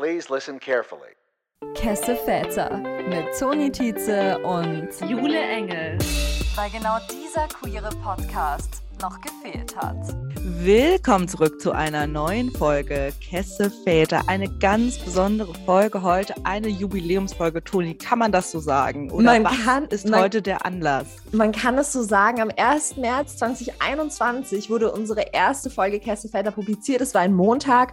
Please listen carefully. Kesse Väter mit Toni Tietze und Jule Engel. Weil genau dieser queere Podcast noch gefehlt hat. Willkommen zurück zu einer neuen Folge Kesse Väter. Eine ganz besondere Folge heute, eine Jubiläumsfolge. Toni, kann man das so sagen? Oder man was kann, ist man, heute der Anlass? Man kann es so sagen. Am 1. März 2021 wurde unsere erste Folge Kesse Väter publiziert. Es war ein Montag.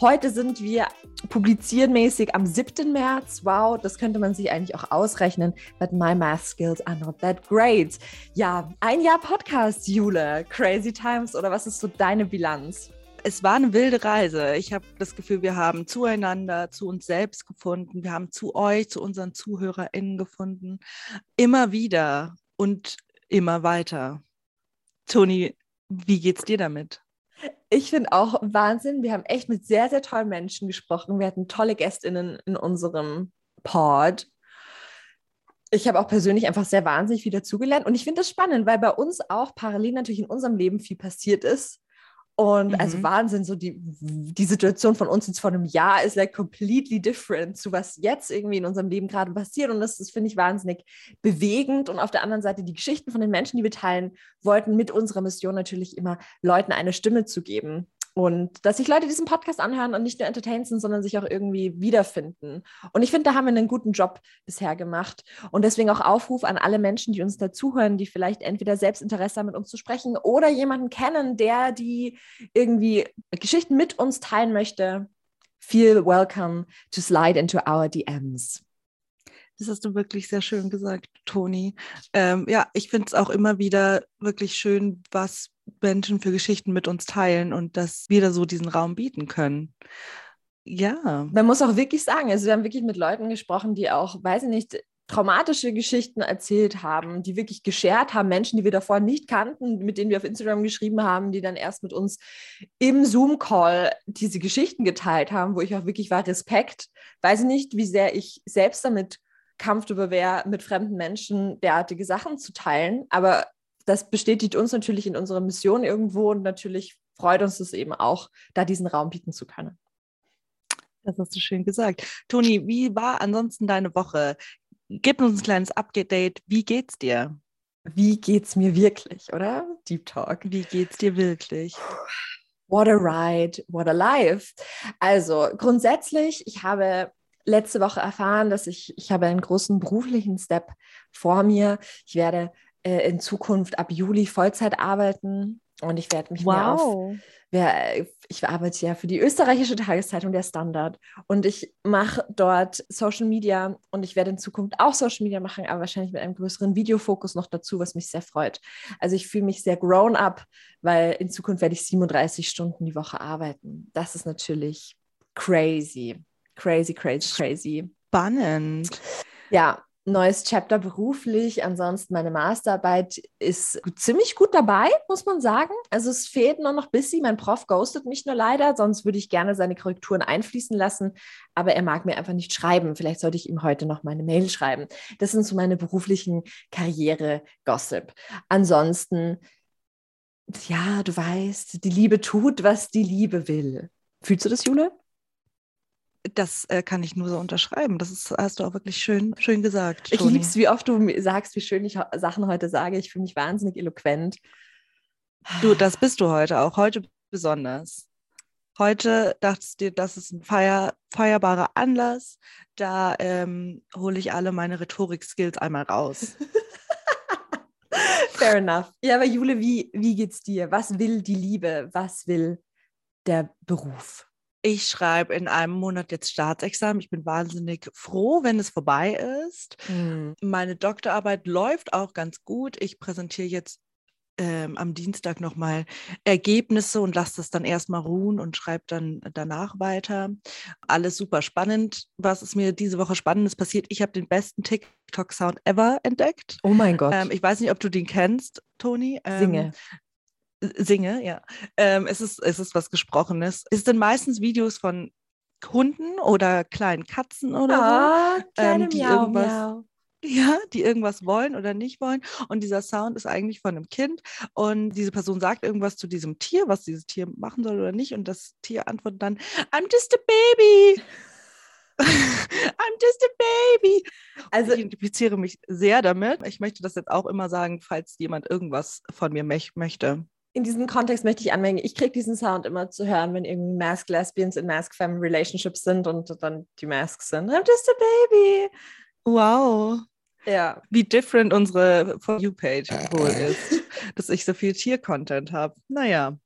Heute sind wir publiziermäßig am 7. März. Wow, das könnte man sich eigentlich auch ausrechnen. But my math skills are not that great. Ja, ein Jahr Podcast, Jule. Crazy Times. Oder was ist so deine Bilanz? Es war eine wilde Reise. Ich habe das Gefühl, wir haben zueinander, zu uns selbst gefunden. Wir haben zu euch, zu unseren ZuhörerInnen gefunden. Immer wieder und immer weiter. Toni, wie geht's dir damit? Ich finde auch Wahnsinn. Wir haben echt mit sehr, sehr tollen Menschen gesprochen. Wir hatten tolle GästInnen in unserem Pod. Ich habe auch persönlich einfach sehr wahnsinnig viel dazugelernt. Und ich finde das spannend, weil bei uns auch parallel natürlich in unserem Leben viel passiert ist. Und also Mhm. Wahnsinn, so die, die Situation von uns jetzt vor einem Jahr ist like completely different zu was jetzt irgendwie in unserem Leben gerade passiert. Und das, das finde ich wahnsinnig bewegend. Und auf der anderen Seite die Geschichten von den Menschen, die wir teilen wollten, mit unserer Mission natürlich immer Leuten eine Stimme zu geben. Und dass sich Leute diesen Podcast anhören und nicht nur entertained sind, sondern sich auch irgendwie wiederfinden. Und ich finde, da haben wir einen guten Job bisher gemacht. Und deswegen auch Aufruf an alle Menschen, die uns dazuhören, die vielleicht entweder selbst Interesse haben, mit uns zu sprechen oder jemanden kennen, der die irgendwie Geschichten mit uns teilen möchte. Feel welcome to slide into our DMs. Das hast du wirklich sehr schön gesagt, Toni. Ähm, ja, ich finde es auch immer wieder wirklich schön, was Menschen für Geschichten mit uns teilen und dass wir da so diesen Raum bieten können. Ja. Man muss auch wirklich sagen, also wir haben wirklich mit Leuten gesprochen, die auch, weiß ich nicht, traumatische Geschichten erzählt haben, die wirklich geshared haben, Menschen, die wir davor nicht kannten, mit denen wir auf Instagram geschrieben haben, die dann erst mit uns im Zoom-Call diese Geschichten geteilt haben, wo ich auch wirklich war, Respekt. Weiß ich nicht, wie sehr ich selbst damit comfortable wäre, mit fremden Menschen derartige Sachen zu teilen, aber das bestätigt uns natürlich in unserer Mission irgendwo und natürlich freut uns es eben auch, da diesen Raum bieten zu können. Das hast du schön gesagt. Toni, wie war ansonsten deine Woche? Gib uns ein kleines Update. Wie geht's dir? Wie geht's mir wirklich, oder? Deep Talk. Wie geht's dir wirklich? What a ride, what a life. Also grundsätzlich, ich habe letzte Woche erfahren, dass ich, ich habe einen großen beruflichen Step vor mir. Ich werde äh, in Zukunft ab Juli Vollzeit arbeiten und ich werde mich mehr auf wer, ich arbeite ja für die österreichische Tageszeitung Der Standard und ich mache dort Social Media und ich werde in Zukunft auch Social Media machen, aber wahrscheinlich mit einem größeren Videofokus noch dazu, was mich sehr freut. Also ich fühle mich sehr grown up, weil in Zukunft werde ich 37 Stunden die Woche arbeiten. Das ist natürlich crazy, crazy, crazy, crazy. Spannend. Ja, neues Chapter beruflich. Ansonsten meine Masterarbeit ist ziemlich gut dabei, muss man sagen. Also es fehlt nur noch bisschen. Mein Prof ghostet mich nur leider, sonst würde ich gerne seine Korrekturen einfließen lassen. Aber er mag mir einfach nicht schreiben. Vielleicht sollte ich ihm heute noch meine Mail schreiben. Das sind so meine beruflichen Karriere-Gossip. Ansonsten, ja, du weißt, die Liebe tut, was die Liebe will. Fühlst du das, Jule? Das äh, kann ich nur so unterschreiben. Das ist, hast du auch wirklich schön, schön gesagt. Ich Toni. liebe es, wie oft du sagst, wie schön ich Sachen heute sage. Ich fühle mich wahnsinnig eloquent. Du, das bist du heute auch. Heute besonders. Heute dachtest du dir, das ist ein feier, feierbarer Anlass. Da ähm, hole ich alle meine Rhetorik-Skills einmal raus. Fair enough. Ja, aber Jule, wie, wie geht's dir? Was will die Liebe? Was will der Beruf? Ich schreibe in einem Monat jetzt Staatsexamen. Ich bin wahnsinnig froh, wenn es vorbei ist. Meine Doktorarbeit läuft auch ganz gut. Ich präsentiere jetzt ähm, am Dienstag nochmal Ergebnisse und lasse das dann erstmal ruhen und schreibe dann danach weiter. Alles super spannend. Was ist mir diese Woche Spannendes passiert? Ich habe den besten TikTok-Sound ever entdeckt. Oh mein Gott. Ähm, ich weiß nicht, ob du den kennst, Toni. Ähm, Singe. Singe, ja. Ähm, es, ist, es ist was Gesprochenes. Es sind meistens Videos von Hunden oder kleinen Katzen oder Ah, kleine ähm, die Miau, irgendwas- Miau. so. Ja, die irgendwas wollen oder nicht wollen. Und dieser Sound ist eigentlich von einem Kind. Und diese Person sagt irgendwas zu diesem Tier, was dieses Tier machen soll oder nicht. Und das Tier antwortet dann, I'm just a baby. I'm just a baby. Also ich identifiziere mich sehr damit. Ich möchte das jetzt auch immer sagen, falls jemand irgendwas von mir möchte. In diesem Kontext möchte ich anmerken, ich kriege diesen Sound immer zu hören, wenn irgendwie Mask Lesbians in Mask Femme Relationships sind und dann die Masks sind. I'm just a baby. Wow. Ja. Wie different unsere For You-Page wohl ist, dass ich so viel Tier-Content habe. Naja.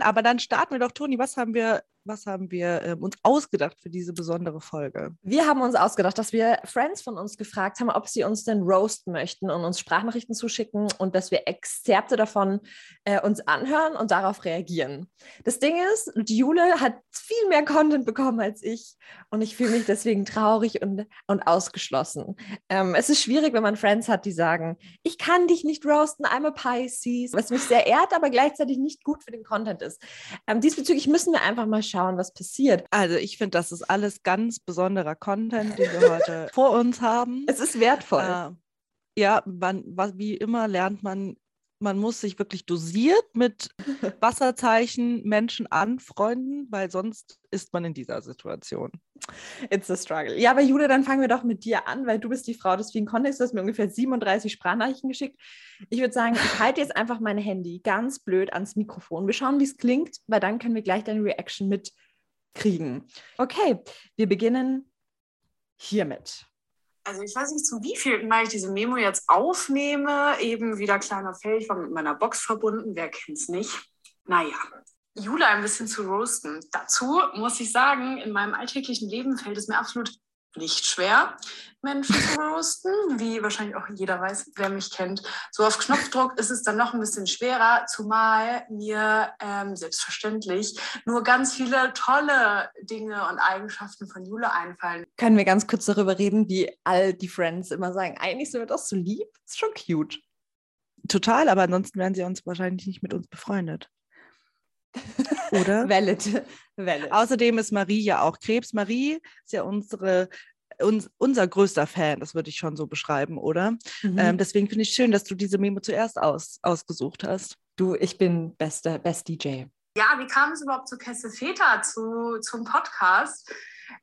Aber dann starten wir doch, Toni, was haben wir was haben wir äh, uns ausgedacht für diese besondere Folge? Wir haben uns ausgedacht, dass wir Friends von uns gefragt haben, ob sie uns denn roasten möchten und uns Sprachnachrichten zuschicken und dass wir Exzerpte davon äh, uns anhören und darauf reagieren. Das Ding ist, Jule hat viel mehr Content bekommen als ich und ich fühle mich deswegen traurig und, und ausgeschlossen. Ähm, es ist schwierig, wenn man Friends hat, die sagen, ich kann dich nicht roasten, I'm a Pisces, was mich sehr ehrt, aber gleichzeitig nicht gut für den Content ist. Ähm, diesbezüglich müssen wir einfach mal schauen, schauen, was passiert. Also ich finde, das ist alles ganz besonderer Content, den wir heute vor uns haben. Es ist wertvoll. Äh, ja, man, was, wie immer lernt man, man muss sich wirklich dosiert mit Wasserzeichen Menschen anfreunden, weil sonst ist man in dieser Situation. It's a struggle. Ja, aber Jule, dann fangen wir doch mit dir an, weil du bist die Frau des vielen Contexts. Du hast mir ungefähr 37 Sprachnachrichten geschickt. Ich würde sagen, ich halte jetzt einfach mein Handy ganz blöd ans Mikrofon. Wir schauen, wie es klingt, weil dann können wir gleich deine Reaction mitkriegen. Okay, wir beginnen hiermit. Also ich weiß nicht, zu wie viel Mal ich diese Memo jetzt aufnehme. Eben wieder kleiner Fell, ich war mit meiner Box verbunden, wer kennt es nicht? Naja, Jule ein bisschen zu roasten. Dazu muss ich sagen, in meinem alltäglichen Leben fällt es mir absolut nicht schwer, Menschen zu roasten, wie wahrscheinlich auch jeder weiß, wer mich kennt. So auf Knopfdruck ist es dann noch ein bisschen schwerer, zumal mir ähm, selbstverständlich nur ganz viele tolle Dinge und Eigenschaften von Jule einfallen. Können wir ganz kurz darüber reden, wie all die Friends immer sagen, eigentlich sind wir doch so lieb, ist schon cute. Total, aber ansonsten wären sie uns wahrscheinlich nicht mit uns befreundet. Oder? valid. valid. Außerdem ist Marie ja auch Krebs. Marie ist ja unsere uns, unser größter Fan, das würde ich schon so beschreiben, oder? Mhm. Ähm, deswegen finde ich schön, dass du diese Memo zuerst aus, ausgesucht hast. Du, ich bin beste, best DJ. Ja, wie kam es überhaupt zu Kesse Feta, zu, zum Podcast?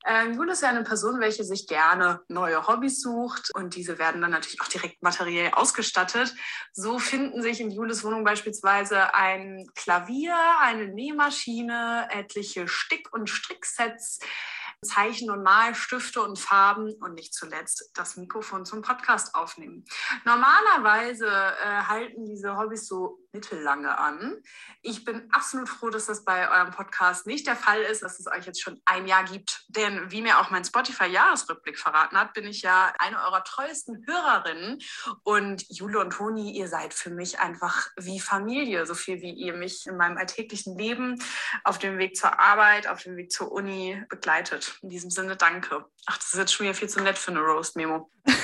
Ähm, Jule ist eine Person, welche sich gerne neue Hobbys sucht und diese werden dann natürlich auch direkt materiell ausgestattet. So finden sich in Jules Wohnung beispielsweise ein Klavier, eine Nähmaschine, etliche Stick- und Stricksets, Zeichen- und Malstifte und Farben und nicht zuletzt das Mikrofon zum Podcast aufnehmen. Normalerweise äh, halten diese Hobbys so mittellange an. Ich bin absolut froh, dass das bei eurem Podcast nicht der Fall ist, dass es euch jetzt schon ein Jahr gibt. Denn wie mir auch mein Spotify-Jahresrückblick verraten hat, bin ich ja eine eurer treuesten Hörerinnen. Und Jule und Toni, ihr seid für mich einfach wie Familie, so viel wie ihr mich in meinem alltäglichen Leben auf dem Weg zur Arbeit, auf dem Weg zur Uni begleitet. In diesem Sinne, danke. Ach, das ist jetzt schon wieder viel zu nett für eine Roast-Memo.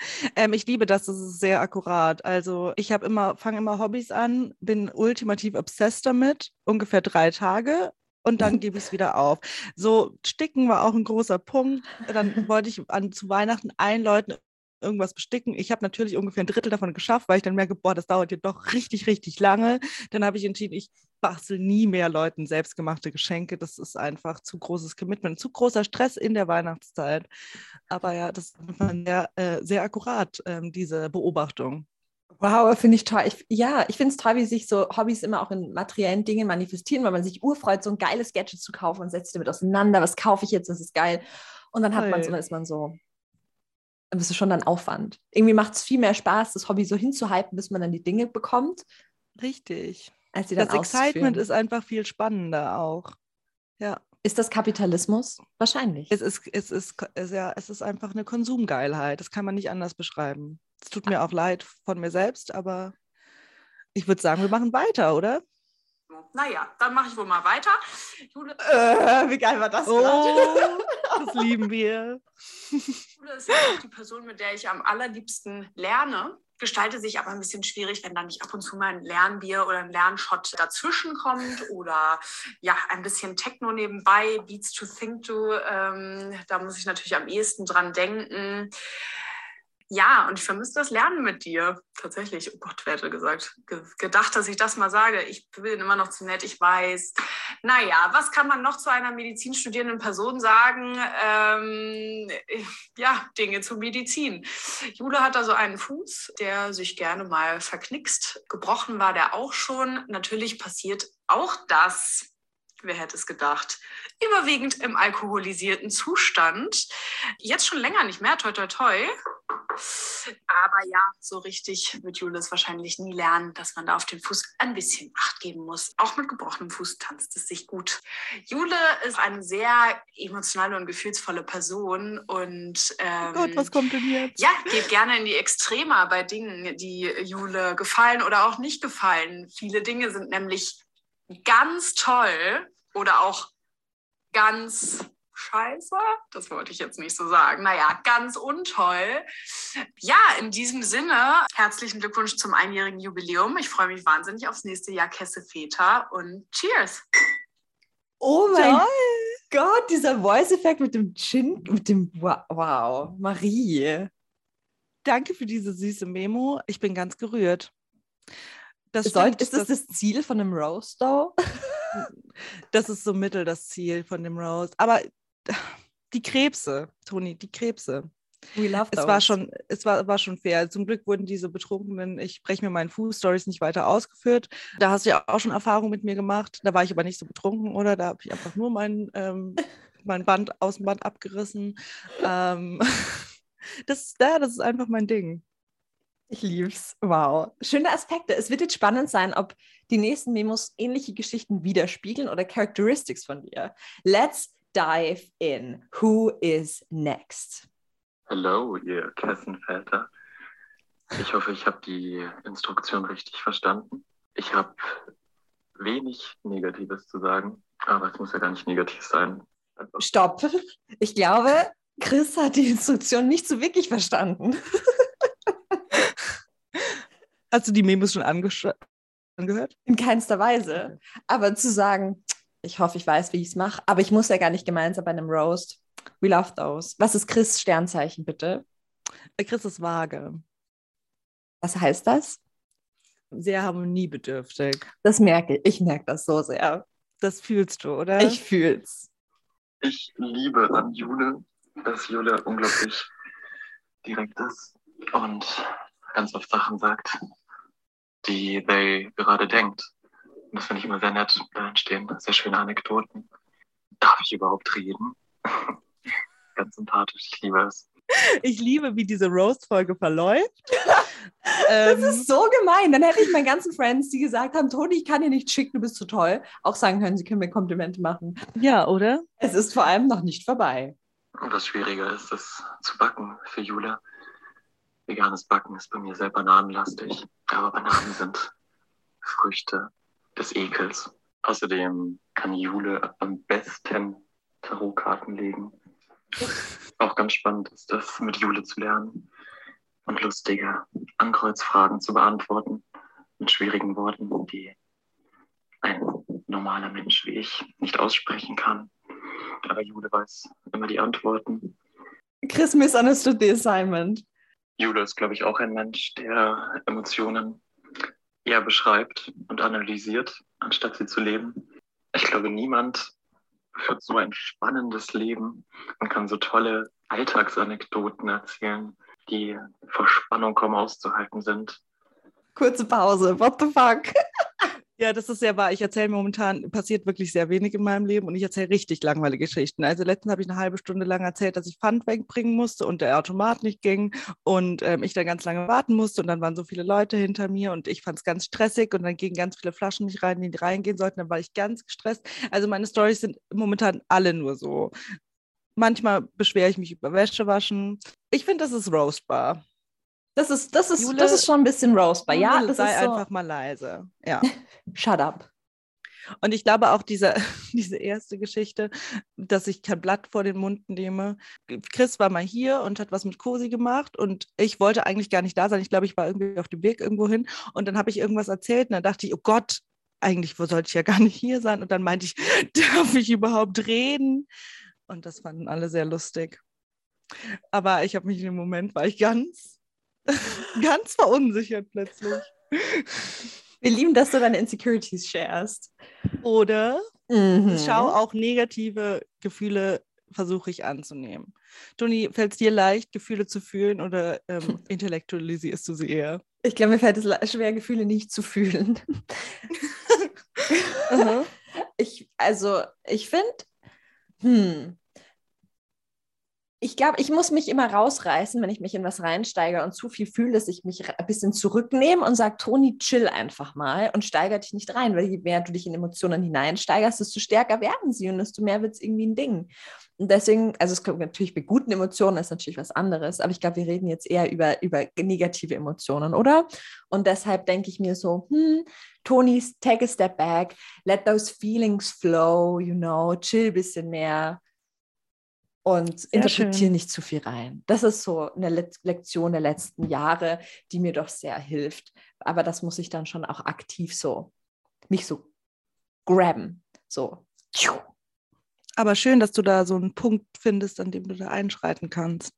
ähm, ich liebe das, das ist sehr akkurat. Also ich habe immer, fange immer Hobbys an, bin ultimativ obsessed damit, ungefähr drei Tage und dann gebe ich es wieder auf. So, Sticken war auch ein großer Punkt. Dann wollte ich an, zu Weihnachten einläuten, irgendwas besticken. Ich habe natürlich ungefähr ein Drittel davon geschafft, weil ich dann merke, boah, das dauert jetzt doch richtig, richtig lange. Dann habe ich entschieden, ich bastel nie mehr Leuten selbstgemachte Geschenke. Das ist einfach zu großes Commitment, zu großer Stress in der Weihnachtszeit. Aber ja, das ist sehr, äh, sehr akkurat, ähm, diese Beobachtung. Wow, finde ich toll. Ich, ja, ich finde es toll, wie sich so Hobbys immer auch in materiellen Dingen manifestieren, weil man sich urfreut, so ein geiles Gadget zu kaufen und setzt damit auseinander. Was kaufe ich jetzt? Das ist geil. Und dann hat man so, dann ist man so, dann ist es schon dann Aufwand. Irgendwie macht es viel mehr Spaß, das Hobby so hinzuhalten, bis man dann die Dinge bekommt. Richtig als sie dann Das Excitement ist einfach viel spannender auch. Ja. Ist das Kapitalismus? Wahrscheinlich. Es ist, es ist, es, ja, es ist einfach eine Konsumgeilheit. Das kann man nicht anders beschreiben. Es tut mir auch leid von mir selbst, aber ich würde sagen, wir machen weiter, oder? Naja, dann mache ich wohl mal weiter. Äh, wie geil war das oh, Das lieben wir. Jule ist auch die Person, mit der ich am allerliebsten lerne gestaltet sich aber ein bisschen schwierig, wenn da nicht ab und zu mal ein Lernbier oder ein Lernshot dazwischen kommt oder ja, ein bisschen Techno nebenbei, Beats to Think to. Ähm, da muss ich natürlich am ehesten dran denken. Ja, und ich vermisse das Lernen mit dir. Tatsächlich, oh Gott, wer hätte gesagt, ge gedacht, dass ich das mal sage. Ich bin immer noch zu nett, ich weiß. Naja, was kann man noch zu einer medizinstudierenden Person sagen? Ähm, ja, Dinge zur Medizin. Jule hat also einen Fuß, der sich gerne mal verknickst. Gebrochen war der auch schon. Natürlich passiert auch das wer hätte es gedacht, überwiegend im alkoholisierten Zustand. Jetzt schon länger nicht mehr, toi toi toi. Aber ja, so richtig wird Julius wahrscheinlich nie lernen, dass man da auf den Fuß ein bisschen Acht geben muss. Auch mit gebrochenem Fuß tanzt es sich gut. Jule ist eine sehr emotionale und gefühlsvolle Person und ähm, oh Gott, was kommt denn jetzt? Ja, geht gerne in die Extrema bei Dingen, die Jule gefallen oder auch nicht gefallen. Viele Dinge sind nämlich ganz toll oder auch ganz scheiße. Das wollte ich jetzt nicht so sagen. Naja, ganz untoll. Ja, in diesem Sinne, herzlichen Glückwunsch zum einjährigen Jubiläum. Ich freue mich wahnsinnig aufs nächste Jahr Kesse Feta und cheers. Oh mein Toll. Gott, dieser Voice-Effekt mit dem Chin, mit dem Wow, Marie. Danke für diese süße Memo. Ich bin ganz gerührt. Das Soll, stimmt, ist das, das das Ziel von einem Roast, though? das ist so mittel das Ziel von dem Roast. Aber die Krebse, Toni, die Krebse. We love es war schon, es war, war schon fair. Zum Glück wurden diese betrunkenen, ich breche mir meinen Fuß-Stories nicht weiter ausgeführt. Da hast du ja auch schon Erfahrung mit mir gemacht. Da war ich aber nicht so betrunken, oder? Da habe ich einfach nur mein, ähm, mein Band, Außenband abgerissen. Ähm, das, ja, das ist einfach mein Ding. Ich lieb's. Wow. Schöne Aspekte. Es wird jetzt spannend sein, ob die nächsten Memos ähnliche Geschichten widerspiegeln oder Characteristics von dir. Let's dive in. Who is next? Hallo, ihr Kessenväter. Ich hoffe, ich habe die Instruktion richtig verstanden. Ich habe wenig Negatives zu sagen, aber es muss ja gar nicht negativ sein. Einfach. Stopp. Ich glaube, Chris hat die Instruktion nicht so wirklich verstanden. Hast du die Memos schon angehört? In keinster Weise. Aber zu sagen, ich hoffe, ich weiß, wie ich es mache, aber ich muss ja gar nicht gemeinsam bei einem Roast. We love those. Was ist Chris Sternzeichen, bitte? Äh, Chris ist vage. Was heißt das? Sehr harmoniebedürftig. Das merke ich. Ich merke das so sehr. Das fühlst du, oder? Ich fühl's. Ich liebe an Jule, dass Jule unglaublich direkt ist und ganz oft Sachen sagt, die they gerade denkt. Und das finde ich immer sehr nett. Da entstehen sehr schöne Anekdoten. Darf ich überhaupt reden? Ganz sympathisch, ich liebe es. Ich liebe, wie diese Roast-Folge verläuft. das ähm, ist so gemein. Dann hätte ich meinen ganzen Friends, die gesagt haben, Toni, ich kann dir nicht schicken, du bist zu toll, auch sagen können, sie können mir Komplimente machen. Ja, oder? Es ist vor allem noch nicht vorbei. Und was schwieriger ist, das zu backen für Jule. Veganes Backen ist bei mir sehr bananenlastig, aber Bananen sind Früchte des Ekels. Außerdem kann Jule am besten Tarotkarten legen. Auch ganz spannend ist das, mit Jule zu lernen und lustige Ankreuzfragen zu beantworten mit schwierigen Worten, die ein normaler Mensch wie ich nicht aussprechen kann. Aber Jule weiß immer die Antworten. Chris misunderstood the assignment. Jule ist, glaube ich, auch ein Mensch, der Emotionen eher beschreibt und analysiert, anstatt sie zu leben. Ich glaube, niemand führt so ein spannendes Leben und kann so tolle Alltagsanekdoten erzählen, die vor Spannung kaum auszuhalten sind. Kurze Pause. What the fuck? Ja, das ist sehr wahr. Ich erzähle momentan, passiert wirklich sehr wenig in meinem Leben und ich erzähle richtig langweilige Geschichten. Also letztens habe ich eine halbe Stunde lang erzählt, dass ich Pfand wegbringen musste und der Automat nicht ging und ähm, ich dann ganz lange warten musste und dann waren so viele Leute hinter mir und ich fand es ganz stressig und dann gingen ganz viele Flaschen nicht rein, die reingehen sollten. Dann war ich ganz gestresst. Also meine Stories sind momentan alle nur so. Manchmal beschwere ich mich über Wäschewaschen. Ich finde, das ist roastbar. Das ist, das ist, Jule, das ist schon ein bisschen roastbar. Ja, das sei ist so. einfach mal leise. Ja. Shut up. Und ich glaube auch diese, diese erste Geschichte, dass ich kein Blatt vor den Mund nehme. Chris war mal hier und hat was mit Cosi gemacht und ich wollte eigentlich gar nicht da sein. Ich glaube, ich war irgendwie auf dem Weg irgendwo hin und dann habe ich irgendwas erzählt und dann dachte ich, oh Gott, eigentlich sollte ich ja gar nicht hier sein. Und dann meinte ich, darf ich überhaupt reden? Und das fanden alle sehr lustig. Aber ich habe mich in dem Moment, war ich ganz Ganz verunsichert plötzlich. Wir lieben, dass du deine Insecurities sharest. Oder Mhm. schau auch negative Gefühle versuche ich anzunehmen. Toni, fällt es dir leicht, Gefühle zu fühlen oder ähm, intellektualisierst du sie eher? Ich glaube, mir fällt es schwer, Gefühle nicht zu fühlen. Ich, also, ich finde, hm, ich glaube, ich muss mich immer rausreißen, wenn ich mich in was reinsteige und zu viel fühle, dass ich mich ein bisschen zurücknehme und sage, Toni, chill einfach mal und steiger dich nicht rein, weil je mehr du dich in Emotionen hineinsteigerst, desto stärker werden sie und desto mehr wird es irgendwie ein Ding. Und deswegen, also es kommt natürlich bei guten Emotionen ist natürlich was anderes, aber ich glaube, wir reden jetzt eher über, über negative Emotionen, oder? Und deshalb denke ich mir so, hm, Toni, take a step back, let those feelings flow, you know, chill ein bisschen mehr und interpretiere schön. nicht zu viel rein. Das ist so eine Le Lektion der letzten Jahre, die mir doch sehr hilft. Aber das muss ich dann schon auch aktiv so, mich so grabben, so. Aber schön, dass du da so einen Punkt findest, an dem du da einschreiten kannst.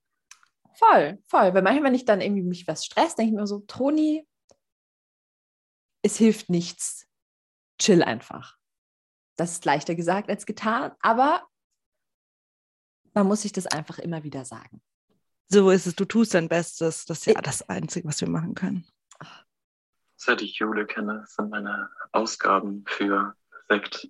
Voll, voll. Weil manchmal, wenn ich dann irgendwie mich was stresst, denke ich mir so, Toni, es hilft nichts. Chill einfach. Das ist leichter gesagt als getan, aber man muss sich das einfach immer wieder sagen. So ist es, du tust dein Bestes. Das ist ja das Einzige, was wir machen können. Seit ich Jule kenne, sind meine Ausgaben für Sekt,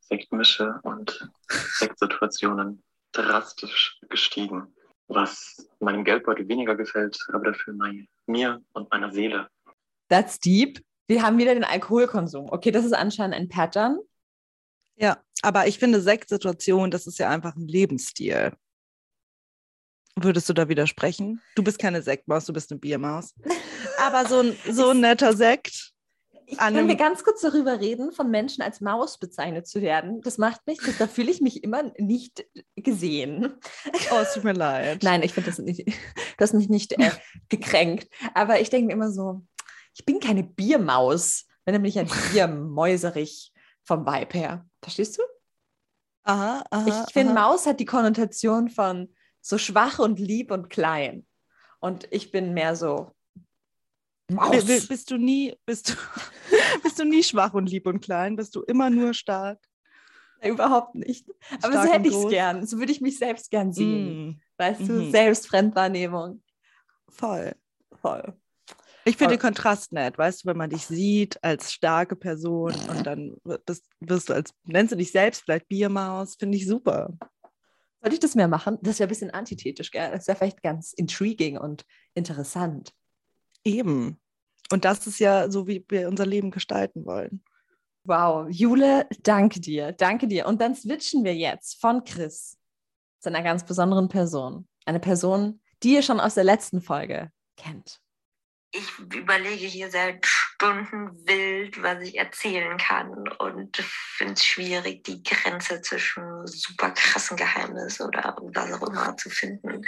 Sektmische und Sektsituationen drastisch gestiegen. Was meinem Geldbeutel weniger gefällt, aber dafür mein, mir und meiner Seele. That's deep. Wir haben wieder den Alkoholkonsum. Okay, das ist anscheinend ein Pattern. Ja, aber ich finde Sektsituation, das ist ja einfach ein Lebensstil. Würdest du da widersprechen? Du bist keine Sektmaus, du bist eine Biermaus. Aber so ein, so ein netter Sekt. Ich, wenn wir ganz kurz darüber reden, von Menschen als Maus bezeichnet zu werden, das macht mich, das, da fühle ich mich immer nicht gesehen. Oh, es tut mir leid. Nein, ich finde das nicht, du hast mich nicht äh, gekränkt. Aber ich denke mir immer so, ich bin keine Biermaus, wenn nämlich ein Biermäuserich vom Vibe her. Verstehst du? Aha, aha. Ich finde. Maus hat die Konnotation von so schwach und lieb und klein. Und ich bin mehr so Maus. Bi- bi- Bist du nie, bist du, bist du nie schwach und lieb und klein? Bist du immer nur stark? Überhaupt nicht. Aber Stark so hätte ich es gern. So würde ich mich selbst gern sehen. Mm, Weißt du, Mhm. Selbstfremdwahrnehmung. voll. Voll. Ich finde Voll. den Kontrast nett, weißt du, wenn man dich sieht als starke Person und dann bist, wirst du als, nennst du dich selbst vielleicht Biermaus, finde ich super. Sollte ich das mehr machen? Das wäre ein bisschen antithetisch, gell? Das wäre vielleicht ganz intriguing und interessant. Eben. Und das ist ja so, wie wir unser Leben gestalten wollen. Wow, Jule, danke dir, danke dir. Und dann switchen wir jetzt von Chris zu einer ganz besonderen Person. Eine Person, die ihr schon aus der letzten Folge kennt. Ich überlege hier seit Stunden wild, was ich erzählen kann und finde es schwierig, die Grenze zwischen super krassen Geheimnis oder was auch immer zu finden.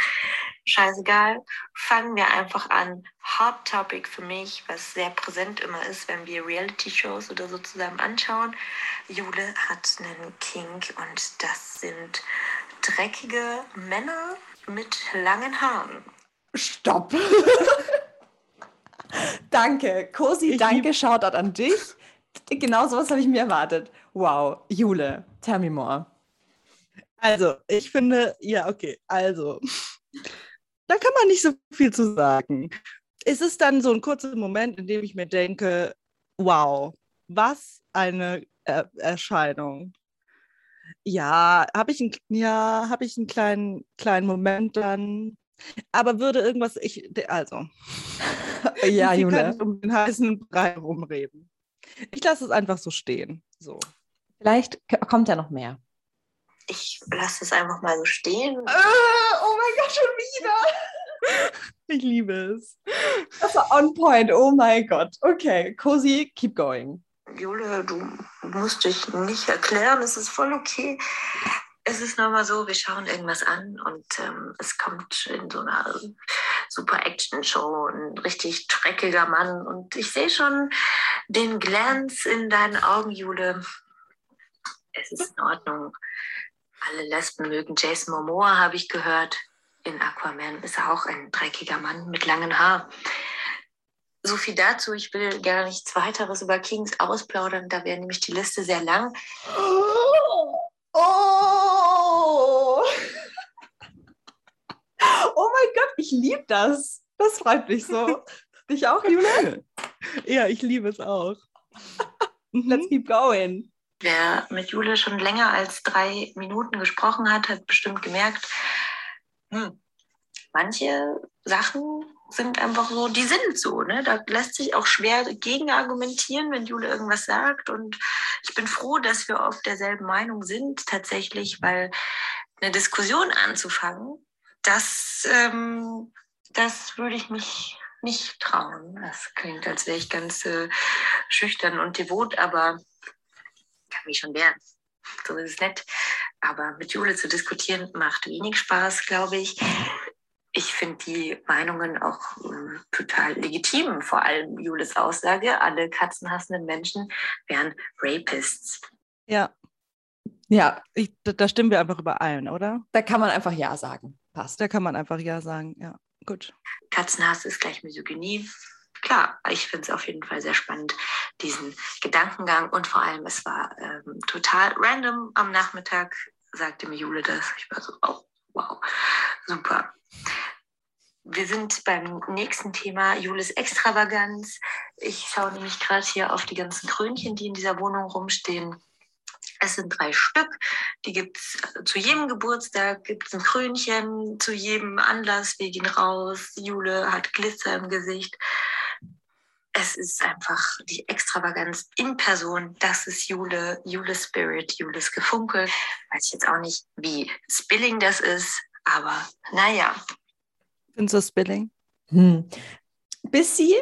Scheißegal. Fangen wir einfach an. Hot Topic für mich, was sehr präsent immer ist, wenn wir Reality-Shows oder so zusammen anschauen. Jule hat einen Kink und das sind dreckige Männer mit langen Haaren. Stopp! danke, Cosi, Ich danke, Shoutout an dich. Genau sowas habe ich mir erwartet. Wow, Jule, tell me more. Also, ich finde, ja, okay, also, da kann man nicht so viel zu sagen. Es ist dann so ein kurzer Moment, in dem ich mir denke, wow, was eine er Erscheinung. Ja, habe ich, einen, ja, hab ich einen kleinen, kleinen Moment dann. Aber würde irgendwas, ich, also, Ja, Sie Jule. um den heißen Brei rumreden. Ich lasse es einfach so stehen. So. Vielleicht kommt ja noch mehr. Ich lasse es einfach mal so stehen. oh mein Gott, schon wieder. Ich liebe es. Das war on point. Oh mein Gott. Okay, Cosi, keep going. Jule, du musst dich nicht erklären, es ist voll okay. Es ist nochmal so, wir schauen irgendwas an und ähm, es kommt in so einer super Action-Show ein richtig dreckiger Mann und ich sehe schon den Glanz in deinen Augen, Jule. Es ist in Ordnung. Alle Lesben mögen Jason Momoa, habe ich gehört. in Aquaman ist er auch ein dreckiger Mann mit langen Haaren. So viel dazu. Ich will gar nichts weiteres über Kings ausplaudern. Da wäre nämlich die Liste sehr lang. Oh! Oh mein Gott, ich liebe das. Das freut mich so. Dich auch, Jule? Ja, ich liebe es auch. Let's Mhm. keep going. Wer mit Jule schon länger als drei Minuten gesprochen hat, hat bestimmt gemerkt, hm, manche Sachen sind einfach so, die sind so. Ne? Da lässt sich auch schwer gegen argumentieren, wenn Jule irgendwas sagt. Und ich bin froh, dass wir auf derselben Meinung sind, tatsächlich, weil eine Diskussion anzufangen, das, ähm, das würde ich mich nicht trauen. Das klingt, als wäre ich ganz äh, schüchtern und devot, aber kann mich schon wehren. So ist es nett. Aber mit Jule zu diskutieren macht wenig Spaß, glaube ich. Ich finde die Meinungen auch äh, total legitim. Vor allem Jules Aussage, alle katzenhassenden Menschen wären Rapists. Ja, Ja, ich, da, da stimmen wir einfach überein, oder? da kann man einfach Ja sagen. Passt. Da kann man einfach Ja sagen. Ja, gut. Katzenhass ist gleich Misogynie. Klar, ich finde es auf jeden Fall sehr spannend, diesen Gedankengang. Und vor allem, es war ähm, total random. Am Nachmittag sagte mir Jule das. Ich war so, oh, wow, super. Wir sind beim nächsten Thema, Jules Extravaganz. Ich schaue nämlich gerade hier auf die ganzen Krönchen, die in dieser Wohnung rumstehen. Es sind drei Stück. Die gibt es zu jedem Geburtstag, gibt es ein Krönchen, zu jedem Anlass. Wir gehen raus. Jule hat Glitzer im Gesicht. Es ist einfach die Extravaganz in Person. Das ist Jule, Jules Spirit, Jules Gefunkel. Weiß ich jetzt auch nicht, wie Spilling das ist, aber naja. Findest du Spilling? Hm. Bissi,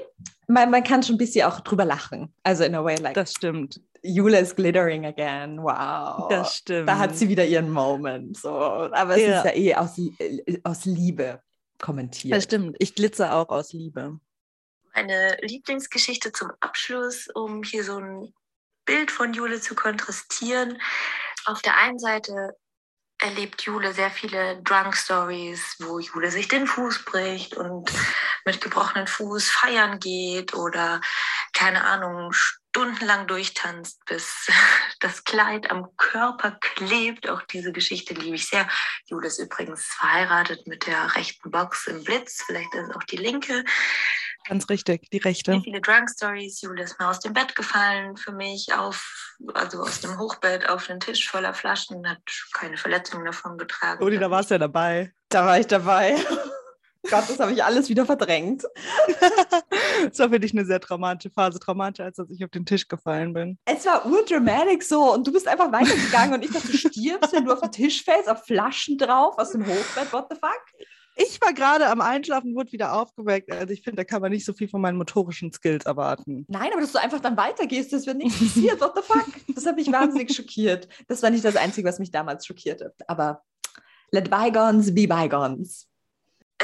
man, man kann schon ein bisschen auch drüber lachen. Also in a way like, Das stimmt. Jule is glittering again. Wow. Das stimmt. Da hat sie wieder ihren Moment. So. Aber es Ja. ist ja eh aus, äh, aus Liebe kommentiert. Das stimmt. Ich glitzer auch aus Liebe. Meine Lieblingsgeschichte zum Abschluss, um hier so ein Bild von Jule zu kontrastieren. Auf der einen Seite erlebt Jule sehr viele Drunk Stories, wo Jule sich den Fuß bricht und mit gebrochenen Fuß feiern geht oder keine Ahnung, stundenlang durchtanzt, bis das Kleid am Körper klebt. Auch diese Geschichte liebe ich sehr. Jule ist übrigens verheiratet mit der rechten Box im Blitz, vielleicht ist es auch die linke. Ganz richtig, die Rechte. Sehr viele Drunk Stories. Jule ist mal aus dem Bett gefallen für mich, auf, also aus dem Hochbett auf den Tisch voller Flaschen, hat keine Verletzungen davon getragen. Odi, da warst du ja dabei. Da war ich dabei. Gott, das habe ich alles wieder verdrängt. Das war für dich eine sehr traumatische Phase. Traumatischer, als dass ich auf den Tisch gefallen bin. Es war urdramatic so und du bist einfach weitergegangen und ich dachte, du stirbst, wenn du auf den Tisch fällst, auf Flaschen drauf aus dem Hochbett. What the fuck? Ich war gerade am Einschlafen, wurde wieder aufgeweckt. Also ich finde, da kann man nicht so viel von meinen motorischen Skills erwarten. Nein, aber dass du einfach dann weitergehst, das wird nichts passiert. What the fuck? Das hat mich wahnsinnig schockiert. Das war nicht das Einzige, was mich damals schockierte. Aber let bygones be bygones.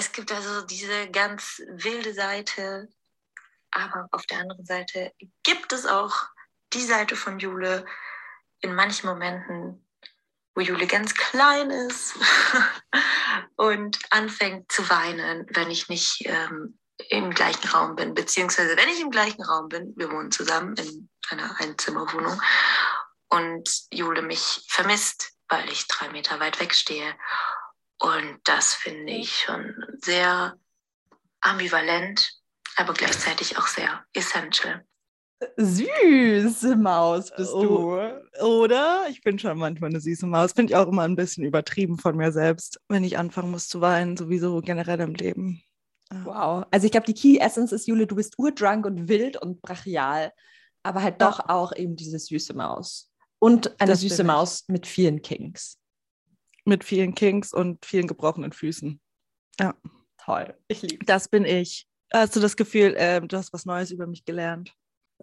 Es gibt also diese ganz wilde Seite, aber auf der anderen Seite gibt es auch die Seite von Jule in manchen Momenten, wo Jule ganz klein ist und anfängt zu weinen, wenn ich nicht ähm, im gleichen Raum bin, beziehungsweise wenn ich im gleichen Raum bin, wir wohnen zusammen in einer Einzimmerwohnung und Jule mich vermisst, weil ich drei Meter weit weg stehe. Und das finde ich schon sehr ambivalent, aber gleichzeitig auch sehr essential. Süße Maus bist Oh. du. Oder? Ich bin schon manchmal eine süße Maus. Finde ich auch immer ein bisschen übertrieben von mir selbst, wenn ich anfangen muss zu weinen, sowieso generell im Leben. Ja. Wow. Also ich glaube, die Key Essence ist, Jule, du bist urdrunk und wild und brachial, aber halt Ja. doch auch eben diese süße Maus. Und eine Das süße. Maus mit vielen Kinks. Mit vielen Kinks und vielen gebrochenen Füßen. Toll. Ich liebe Das bin ich. Hast du das Gefühl, ähm, du hast was Neues über mich gelernt?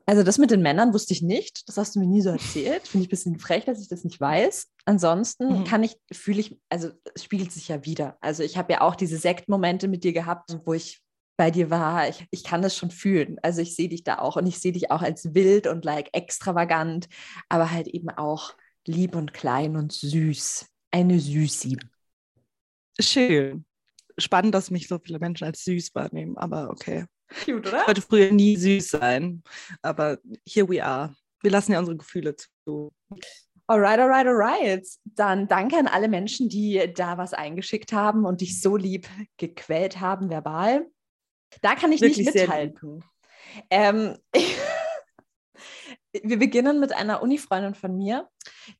Also das mit den Männern wusste ich nicht. Das hast du mir nie so erzählt. Finde ich ein bisschen frech, dass ich das nicht weiß. Ansonsten Mhm. kann ich, fühle ich, also es spiegelt sich ja wieder. Also ich habe ja auch diese Sektmomente mit dir gehabt, wo ich bei dir war. Ich, ich kann das schon fühlen. Also ich sehe dich da auch und ich sehe dich auch als wild und like extravagant, aber halt eben auch lieb und klein und süß. Eine Süßi. Schön. spannend, dass mich so viele Menschen als süß wahrnehmen, aber okay. Cute, oder? Ich wollte früher nie süß sein, aber here we are. Wir lassen ja unsere Gefühle zu. Alright, alright, alright. Dann danke an alle Menschen, die da was eingeschickt haben und dich so lieb gequält haben, verbal. Da kann ich Wirklich nicht sehr mithalten. Ähm, wir beginnen mit einer Uni-Freundin von mir,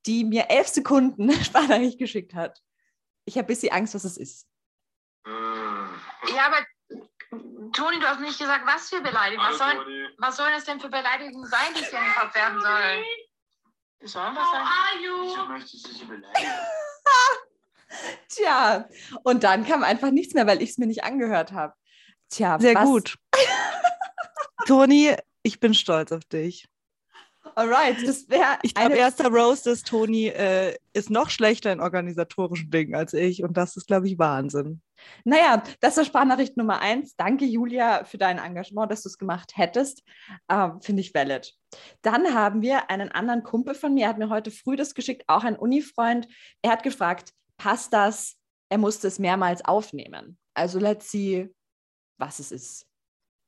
die mir elf Sekunden Sprachnachricht geschickt hat. Ich habe ein bisschen Angst, was es ist. Ja, aber Toni, du hast nicht gesagt, was für Beleidigungen. Was sollen, was sollen es denn für Beleidigungen sein, die ich dir in den Kopf werfen soll? Das soll was sein? Ich möchte beleidigen. Tja, und dann kam einfach nichts mehr, weil ich es mir nicht angehört habe. Tja, Sehr was, gut. Toni, ich bin stolz auf dich. Alright, das wäre Ich glaube, erster Roast ist, Toni äh, ist noch schlechter in organisatorischen Dingen als ich. Und das ist, glaube ich, Wahnsinn. Naja, das war Sprachnachricht Nummer eins. Danke, Julia, für dein Engagement, dass du es gemacht hättest. Ähm, Finde ich valid. Dann haben wir einen anderen Kumpel von mir, er hat mir heute früh das geschickt, auch ein Uni-Freund. Er hat gefragt, passt das? Er musste es mehrmals aufnehmen. Also let's see, was es ist.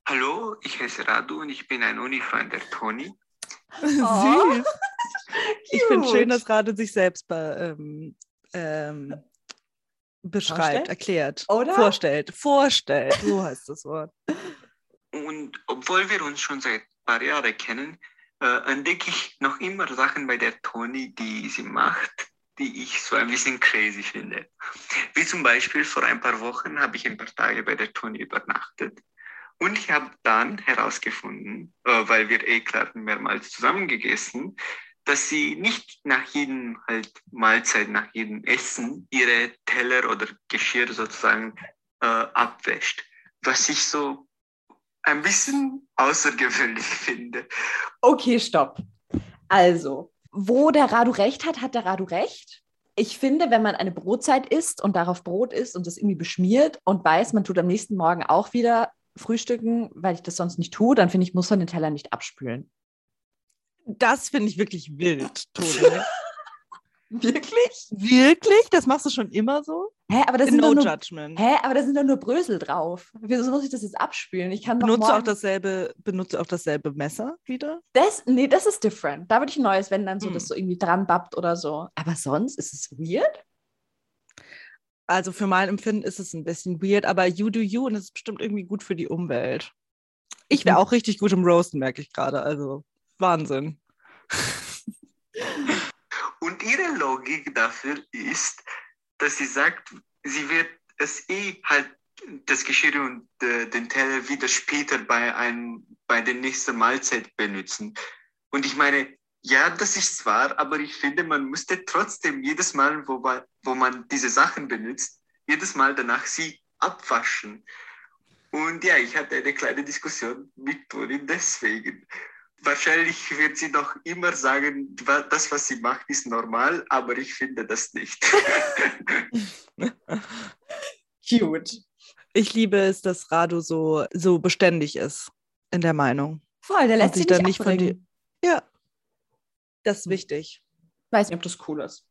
Hallo, ich heiße Radu und ich bin ein Uni-Freund der Toni. Oh. Süß. Ich finde schön, dass Radu sich selbst be, ähm, ähm, beschreibt, Vorstellt? erklärt, Oder? vorstellt. Vorstellt, so heißt das Wort. Und obwohl wir uns schon seit ein paar Jahren kennen, äh, entdecke ich noch immer Sachen bei der Toni, die sie macht, die ich so ein bisschen crazy finde. Wie zum Beispiel vor ein paar Wochen habe ich ein paar Tage bei der Toni übernachtet. Und ich habe dann herausgefunden, äh, weil wir eh klar mehrmals zusammen gegessen, dass sie nicht nach jedem halt Mahlzeit, nach jedem Essen ihre Teller oder Geschirr sozusagen äh, abwäscht. Was ich so ein bisschen außergewöhnlich finde. Okay, stopp. Also, wo der Radu recht hat, hat der Radu recht. Ich finde, wenn man eine Brotzeit isst und darauf Brot isst und das irgendwie beschmiert und weiß, man tut am nächsten Morgen auch wieder frühstücken, weil ich das sonst nicht tue, dann finde ich, muss man den Teller nicht abspülen. Das finde ich wirklich wild, Toni. Wirklich? wirklich? Das machst du schon immer so? Hä, aber da sind, no doch nur, judgment. hä, aber da sind doch nur Brösel drauf. Wieso muss ich das jetzt abspülen? Ich kann Benutzt du auch morgen- dasselbe, benutzt du auch dasselbe Messer wieder? Das, nee, das ist different. Da würde ich ein neues, wenn dann so Hm. das so irgendwie dran bappt oder so. Aber sonst ist es weird. Also für mein Empfinden ist es ein bisschen weird, aber you do you und es ist bestimmt irgendwie gut für die Umwelt. Ich wäre Mhm. auch richtig gut im Roasten, merke ich gerade. Also Wahnsinn. Und ihre Logik dafür ist, dass sie sagt, sie wird es eh halt das Geschirr und äh, den Teller wieder später bei, einem, bei der nächsten Mahlzeit benutzen. Und ich meine, ja, das ist wahr, aber ich finde, man müsste trotzdem jedes Mal, wo man, wo man diese Sachen benutzt, jedes Mal danach sie abwaschen. Und ja, ich hatte eine kleine Diskussion mit Toni deswegen. Wahrscheinlich wird sie noch immer sagen, das, was sie macht, ist normal, aber ich finde das nicht. Cute. Ich liebe es, dass Radu so, so beständig ist in der Meinung. Voll, der lässt sich sich dann nicht nicht von abbringen. Ja. Das ist wichtig. Weiß nicht, ob das cool ist.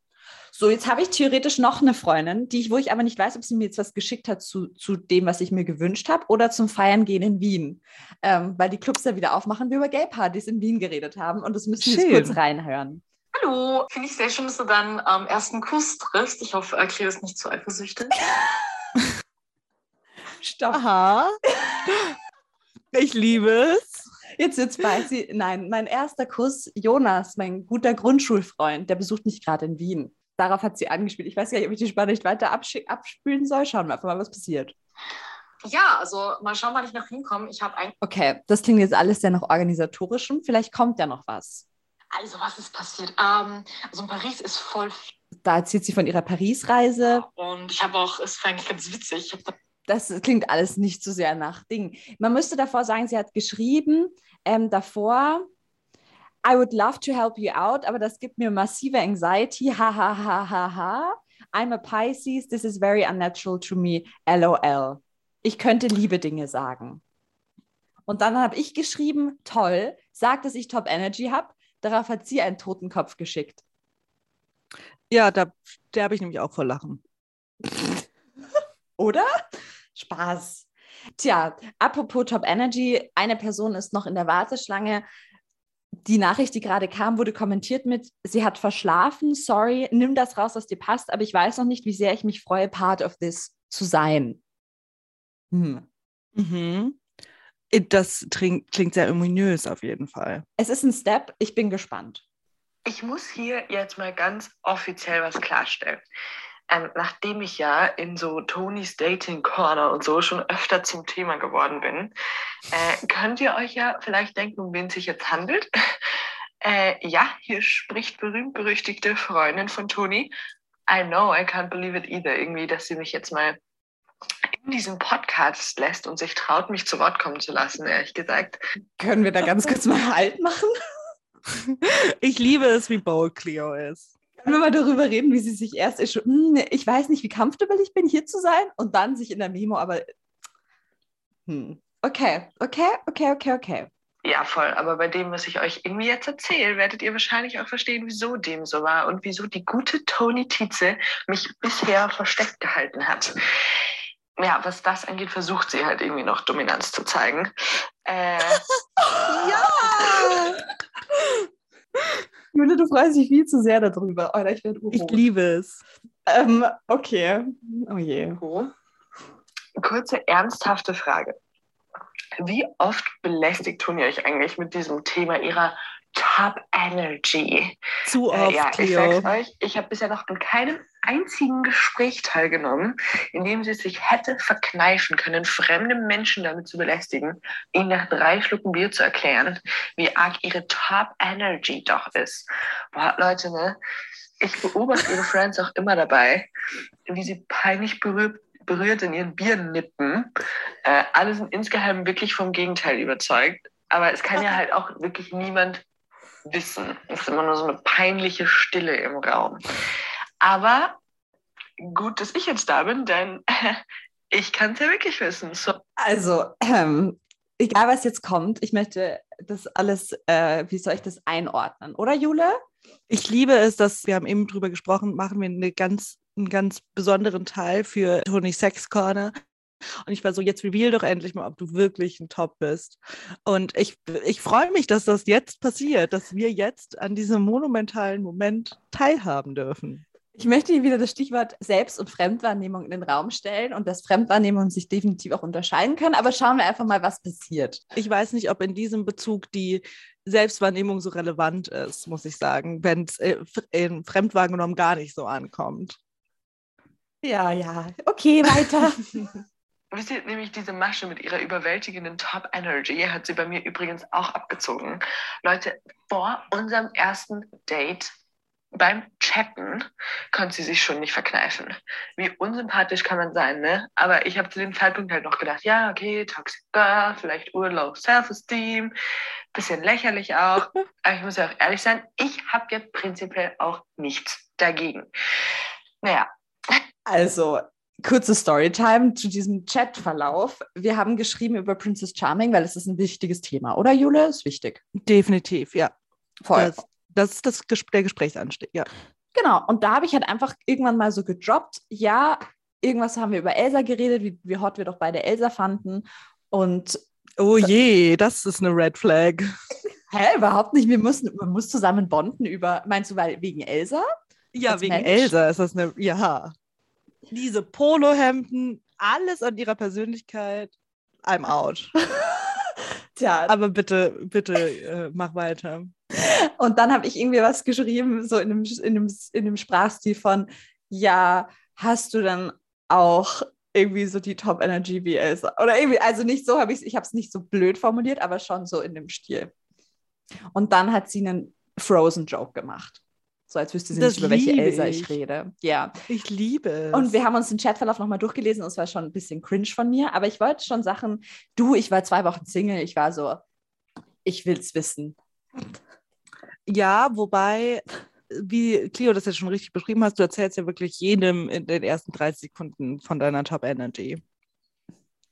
So, jetzt habe ich theoretisch noch eine Freundin, die ich, wo ich aber nicht weiß, ob sie mir jetzt was geschickt hat zu, zu dem, was ich mir gewünscht habe, oder zum Feiern gehen in Wien. Ähm, weil die Clubs ja wieder aufmachen, wir über Gay-Partys in Wien geredet haben und das müssen wir jetzt kurz reinhören. Hallo, finde ich sehr schön, dass du deinen ähm, ersten Kuss triffst. Ich hoffe, Akira ist nicht zu eifersüchtig. Stopp. Aha. Ich liebe es. Jetzt sitzt bei sie. Nein, mein erster Kuss, Jonas, mein guter Grundschulfreund, der besucht mich gerade in Wien. Darauf hat sie angespielt. Ich weiß gar nicht, ob ich die Sprache nicht weiter abspülen soll. Schauen wir einfach mal, was passiert. Ja, also mal schauen, wann ich noch hinkomme. Ich habe ein. Okay, das klingt jetzt alles sehr nach organisatorischem. Vielleicht kommt ja noch was. Also, was ist passiert? Ähm, also, in Paris ist voll. Da erzählt sie von ihrer Paris-Reise. Und ich habe auch, es war eigentlich ganz witzig. Ich habe Das klingt alles nicht so sehr nach Ding. Man müsste davor sagen, sie hat geschrieben ähm, davor, I would love to help you out, aber das gibt mir massive Anxiety. Ha, ha, ha, ha, ha. I'm a Pisces, this is very unnatural to me. LOL. Ich könnte liebe Dinge sagen. Und dann habe ich geschrieben, toll, sag, dass ich Top Energy habe. Darauf hat sie einen Totenkopf geschickt. Ja, da sterbe ich nämlich auch vor Lachen. Oder? Spaß. Tja, apropos Top Energy, eine Person ist noch in der Warteschlange. Die Nachricht, die gerade kam, wurde kommentiert mit, sie hat verschlafen, sorry, nimm das raus, was dir passt, aber ich weiß noch nicht, wie sehr ich mich freue, part of this zu sein. Hm. Mhm. Das klingt, klingt sehr ominös auf jeden Fall. Es ist ein Step, ich bin gespannt. Ich muss hier jetzt mal ganz offiziell was klarstellen. Ähm, nachdem ich ja in so Tonys Dating Corner und so schon öfter zum Thema geworden bin, äh, könnt ihr euch ja vielleicht denken, um wen es sich jetzt handelt. Äh, ja, hier spricht berühmt-berüchtigte Freundin von Toni. I know, I can't believe it either. Irgendwie, dass sie mich jetzt mal in diesem Podcast lässt und sich traut, mich zu Wort kommen zu lassen, ehrlich gesagt. Können wir da ganz kurz mal Halt machen? Ich liebe es, wie bold Cleo ist. Können wir mal darüber reden, wie sie sich erst ist, hm, ich weiß nicht, wie comfortable ich bin, hier zu sein und dann sich in der Memo, aber hm. okay, okay, okay, okay, okay. Ja, voll. Aber bei dem, was ich euch irgendwie jetzt erzähle, werdet ihr wahrscheinlich auch verstehen, wieso dem so war und wieso die gute Toni Tietze mich bisher versteckt gehalten hat. Ja, was das angeht, versucht sie halt irgendwie noch Dominanz zu zeigen. Äh, ja! Jule, du freust dich viel zu sehr darüber. Alter, ich werde Ich liebe es. Ähm, okay. Oh je. Kurze, ernsthafte Frage. Wie oft belästigt Toni euch eigentlich mit diesem Thema ihrer Top Energy? Zu oft, äh, Ja, ich sag's euch, ich habe bisher noch an keinem einzigen Gespräch teilgenommen, in dem sie sich hätte verkneifen können, fremde Menschen damit zu belästigen, ihnen nach drei Schlucken Bier zu erklären, wie arg ihre Top Energy doch ist. Boah, Leute, ne? Ich beobachte ihre Friends auch immer dabei, wie sie peinlich berührt, berührt in ihren Bieren nippen. Äh, alle sind insgeheim wirklich vom Gegenteil überzeugt. Aber es kann ja halt auch wirklich niemand wissen. Es ist immer nur so eine peinliche Stille im Raum. Aber gut, dass ich jetzt da bin, denn ich kann es ja wirklich wissen. So. Also, ähm, egal was jetzt kommt, ich möchte das alles, äh, wie soll ich das einordnen, oder Jule? Ich liebe es, dass wir haben eben drüber gesprochen, machen wir eine ganz, einen ganz besonderen Teil für Tony Sex Corner. Und ich war so, jetzt reveal doch endlich mal, ob du wirklich ein Top bist. Und ich, ich freue mich, dass das jetzt passiert, dass wir jetzt an diesem monumentalen Moment teilhaben dürfen. Ich möchte hier wieder das Stichwort Selbst- und Fremdwahrnehmung in den Raum stellen und dass Fremdwahrnehmungen sich definitiv auch unterscheiden können. Aber schauen wir einfach mal, was passiert. Ich weiß nicht, ob in diesem Bezug die Selbstwahrnehmung so relevant ist, muss ich sagen, wenn es äh, in Fremdwahrgenommen gar nicht so ankommt. Ja, ja. Okay, weiter. Wisst ihr, nämlich diese Masche mit ihrer überwältigenden Top Energy hat sie bei mir übrigens auch abgezogen. Leute, vor unserem ersten Date beim Chatten konnte sie sich schon nicht verkneifen. Wie unsympathisch kann man sein, ne? Aber ich habe zu dem Zeitpunkt halt noch gedacht, ja, okay, Toxic Girl, vielleicht Urlaub, Self-Esteem, bisschen lächerlich auch. Aber ich muss ja auch ehrlich sein, ich habe jetzt prinzipiell auch nichts dagegen. Naja. Also, kurze Storytime zu diesem Chatverlauf. Wir haben geschrieben über Princess Charming, weil es ist ein wichtiges Thema, oder Jule? Ist wichtig. Definitiv, ja. Voll. Das, das ist das der Gesprächsanstieg, ja. Genau. Und da habe ich halt einfach irgendwann mal so gedroppt, ja, irgendwas haben wir über Elsa geredet, wie, wie hot wir doch beide Elsa fanden. Und Oh je, das ist eine Red Flag. hä, überhaupt nicht. Wir müssen, man muss zusammen bonden über, meinst du, weil wegen Elsa? Ja, Als wegen Mensch? Elsa ist das eine, ja. Diese Polohemden, alles an ihrer Persönlichkeit, I'm out. Tja, Aber bitte, bitte äh, mach weiter. Und dann habe ich irgendwie was geschrieben, so in einem, in, einem, in einem Sprachstil von, ja, hast du dann auch irgendwie so die Top Energy Elsa? Oder irgendwie, also nicht so habe ich es, ich habe es nicht so blöd formuliert, aber schon so in dem Stil. Und dann hat sie einen Frozen-Joke gemacht. So als wüsste sie Das nicht, über welche Elsa ich. ich. rede. Ja. Ich liebe es. Und wir haben uns den Chatverlauf nochmal durchgelesen und es war schon ein bisschen cringe von mir, aber ich wollte schon Sachen, du, ich war zwei Wochen Single, ich war so, ich will's wissen. Ja, wobei, wie Cleo das jetzt schon richtig beschrieben hast, du erzählst ja wirklich jedem in den ersten 30 Sekunden von deiner Top Energy.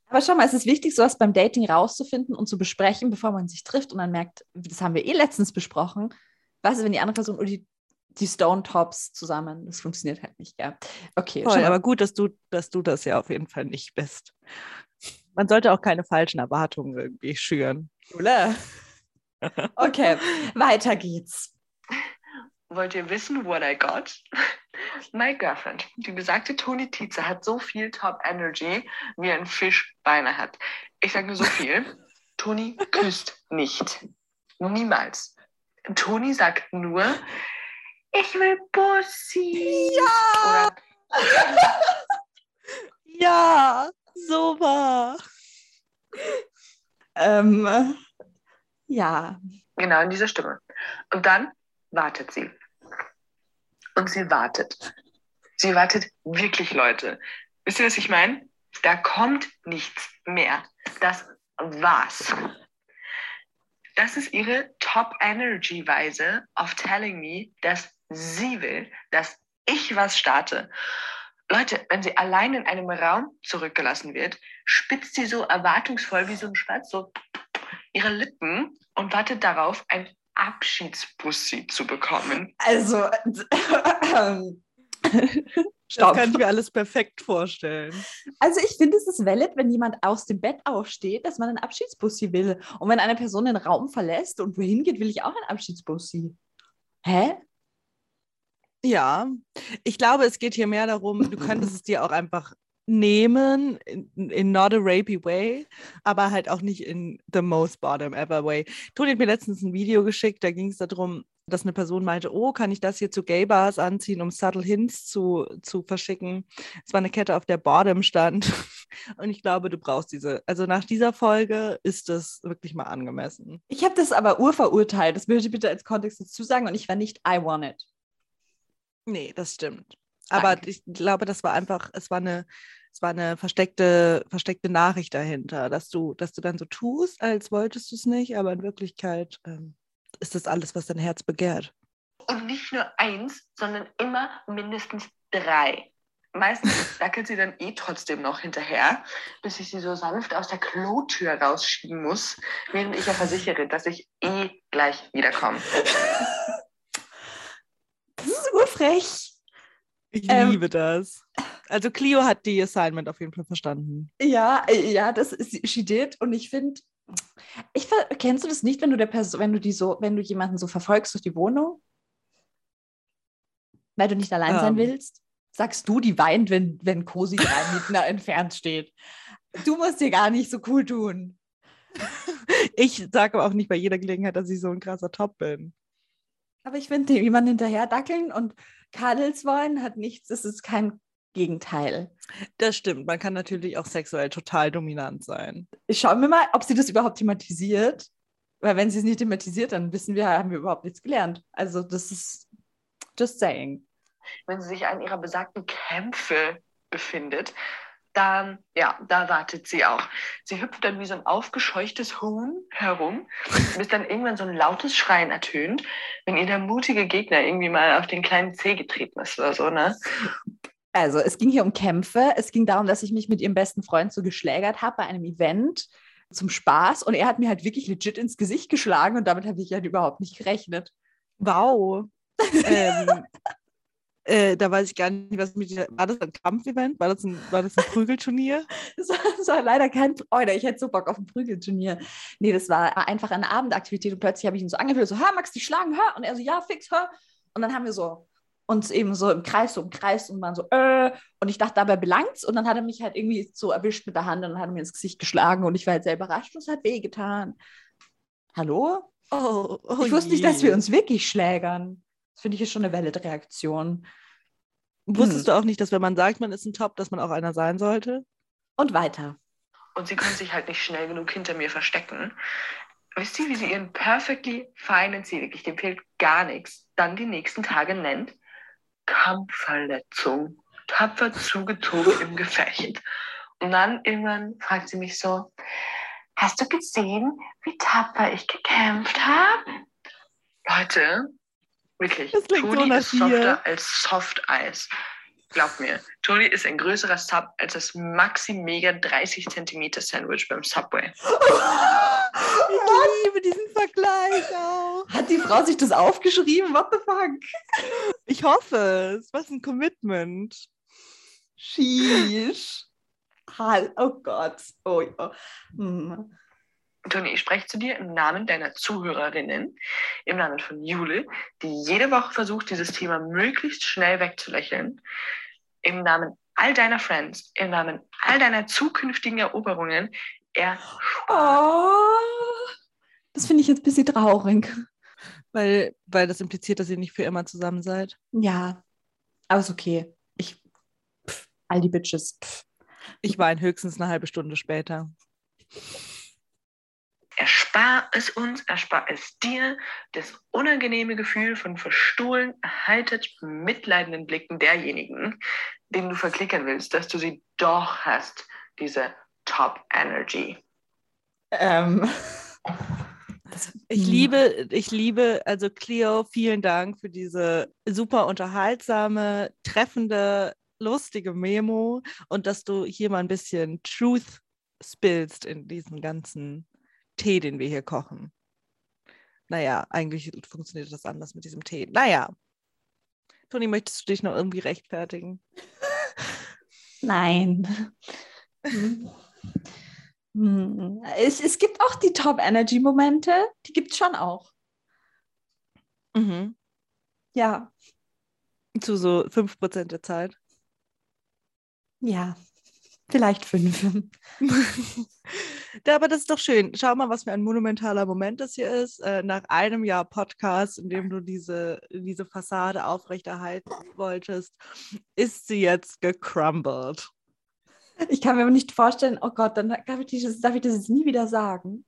Aber schau mal, es ist wichtig, sowas beim Dating rauszufinden und zu besprechen, bevor man sich trifft und dann merkt, das haben wir eh letztens besprochen. Was ist, wenn die andere Person ulti die Stone Tops zusammen. Das funktioniert halt nicht, ja. Okay, Voll, aber gut, dass du, dass du das ja auf jeden Fall nicht bist. Man sollte auch keine falschen Erwartungen irgendwie schüren. Okay, weiter geht's. Wollt ihr wissen, what I got? My girlfriend, die besagte Toni Tietze, hat so viel Top Energy, wie ein Fisch Beine hat. Ich sage nur so viel. Toni küsst nicht. Niemals. Toni sagt nur, ich will Bussi. Ja. Ja, so war. Ähm, ja, Genau, in dieser Stimme. Und dann wartet sie. Und sie wartet. Sie wartet wirklich, Leute. Wisst ihr, was ich meine? Da kommt nichts mehr. Das war's. Das ist ihre Top-Energy-Weise of telling me, dass sie will, dass ich was starte. Leute, wenn sie allein in einem Raum zurückgelassen wird, spitzt sie so erwartungsvoll wie so ein Spatz so ihre Lippen und wartet darauf, ein Abschiedsbussi zu bekommen. also, ähm, Das Stopp. kann ich mir alles perfekt vorstellen. Also ich finde, es ist valid, wenn jemand aus dem Bett aufsteht, dass man einen Abschiedsbussi will. Und wenn eine Person den Raum verlässt und wohin geht, will ich auch einen Abschiedsbussi. Hä? Ja, ich glaube, es geht hier mehr darum, du könntest es dir auch einfach nehmen in, in not a rapey way, aber halt auch nicht in the most bottom ever way. Toni hat mir letztens ein Video geschickt, da ging es darum, dass eine Person meinte, oh, kann ich das hier zu Gay-Bars anziehen, um Subtle Hints zu, zu verschicken? Es war eine Kette, auf der Bottom stand. Und ich glaube, du brauchst diese. Also nach dieser Folge ist das wirklich mal angemessen. Ich habe das aber urverurteilt. Das möchte ich bitte als Kontext dazu sagen. Und ich war nicht I want it. Nee, das stimmt. Aber Danke. ich glaube, das war einfach, es war eine, es war eine versteckte, versteckte Nachricht dahinter, dass du, dass du dann so tust, als wolltest du es nicht, aber in Wirklichkeit ähm, ist das alles, was dein Herz begehrt. Und nicht nur eins, sondern immer mindestens drei. Meistens dackelt sie dann eh trotzdem noch hinterher, bis ich sie so sanft aus der Klotür rausschieben muss, während ich ja versichere, dass ich eh gleich wiederkomme. Urfrech. Ich Ähm, liebe das. Also Clio hat die Assignment auf jeden Fall verstanden. Ja, äh, ja, das ist she did. Und ich finde, ich kennst du das nicht, wenn du der Person, wenn du die so, wenn du jemanden so verfolgst durch die Wohnung, weil du nicht allein sein Ähm. willst? Sagst du, die weint, wenn, wenn Cosi drei Meter entfernt steht. Du musst dir gar nicht so cool tun. Ich sage aber auch nicht bei jeder Gelegenheit, dass ich so ein krasser Top bin. Aber ich finde, jemanden hinterher dackeln und Kadels wollen hat nichts, es ist kein Gegenteil. Das stimmt. Man kann natürlich auch sexuell total dominant sein. Ich schaue mir mal, ob sie das überhaupt thematisiert. Weil wenn sie es nicht thematisiert, dann wissen wir, haben wir überhaupt nichts gelernt. Also das ist just saying. Wenn sie sich an ihrer besagten Kämpfe befindet, dann, ja, da wartet sie auch. Sie hüpft dann wie so ein aufgescheuchtes Huhn herum, bis dann irgendwann so ein lautes Schreien ertönt, wenn ihr der mutige Gegner irgendwie mal auf den kleinen Zeh getreten ist oder so, ne? Also es ging hier um Kämpfe. Es ging darum, dass ich mich mit ihrem besten Freund so geschlägert habe bei einem Event zum Spaß. Und er hat mir halt wirklich legit ins Gesicht geschlagen und damit habe ich halt überhaupt nicht gerechnet. Wow. ähm, äh, da weiß ich gar nicht, was mit. War das ein Kampfevent? War das ein, war das ein Prügelturnier? Das war, das war leider kein, oh, ich hätte so Bock auf ein Prügelturnier. Nee, das war einfach eine Abendaktivität und plötzlich habe ich ihn so angefühlt, so, hör, du dich schlagen, hör? Und er so, ja, fix, hör. Und dann haben wir so uns eben so im Kreis so umkreist und waren so, äh, und ich dachte, dabei belangt's. Und dann hat er mich halt irgendwie so erwischt mit der Hand und dann hat er mir ins Gesicht geschlagen und ich war halt sehr überrascht und es hat wehgetan. Hallo? Oh, oh ich wusste nicht, je. dass wir uns wirklich schlägern. Das finde ich ist schon eine Valid-Reaktion. Wusstest du auch nicht, dass wenn man sagt, man ist ein Top, dass man auch einer sein sollte? Und weiter. Und sie konnte sich halt nicht schnell genug hinter mir verstecken. Wisst ihr, wie sie ihren perfectly fine Ziel, wirklich, dem fehlt gar nichts, dann die nächsten Tage nennt? Kampfverletzung. Tapfer zugezogen im Gefecht. Und dann irgendwann fragt sie mich so, hast du gesehen, wie tapfer ich gekämpft habe? Leute, wirklich, Das klingt so Toni nach ist softer als Soft Eis. Glaub mir, Toni ist ein größerer Sub als das Maxi Mega 30 cm Sandwich beim Subway. Ich liebe diesen Vergleich auch. Hat die Frau sich das aufgeschrieben? What the fuck? Ich hoffe es. Was ein Commitment. Sheesh. Hal- Oh Gott. Oh, ja. Hm. Toni, ich spreche zu dir im Namen deiner Zuhörerinnen, im Namen von Jule, die jede Woche versucht, dieses Thema möglichst schnell wegzulächeln, im Namen all deiner Friends, im Namen all deiner zukünftigen Eroberungen, er Oh, das finde ich jetzt ein bisschen traurig. Weil, weil das impliziert, dass ihr nicht für immer zusammen seid. Ja, aber ist okay. Ich, pff, all die Bitches. Pff. Ich weine höchstens eine halbe Stunde später. Erspar es uns, erspar es dir, das unangenehme Gefühl von verstohlen, erheitert, mitleidenden Blicken derjenigen, denen du verklickern willst, dass du sie doch hast, diese Top Energy. Ähm, das, Ich liebe, ich liebe, also Cleo, vielen Dank für diese super unterhaltsame, treffende, lustige Memo und dass du hier mal ein bisschen Truth spillst in diesen ganzen Tee, den wir hier kochen. Naja, eigentlich funktioniert das anders mit diesem Tee. Naja. Toni, möchtest du dich noch irgendwie rechtfertigen? Nein. Hm. Hm. Es, es gibt auch die Top-Energy-Momente, die gibt es schon auch. Mhm. Ja, Zu so 5% der Zeit. ja. Vielleicht fünf. ja, aber das ist doch schön. Schau mal, was für ein monumentaler Moment das hier ist. Äh, nach einem Jahr Podcast, in dem du diese, diese Fassade aufrechterhalten wolltest, ist sie jetzt gecrumbled. Ich kann mir aber nicht vorstellen, oh Gott, dann darf ich, das, darf ich das jetzt nie wieder sagen.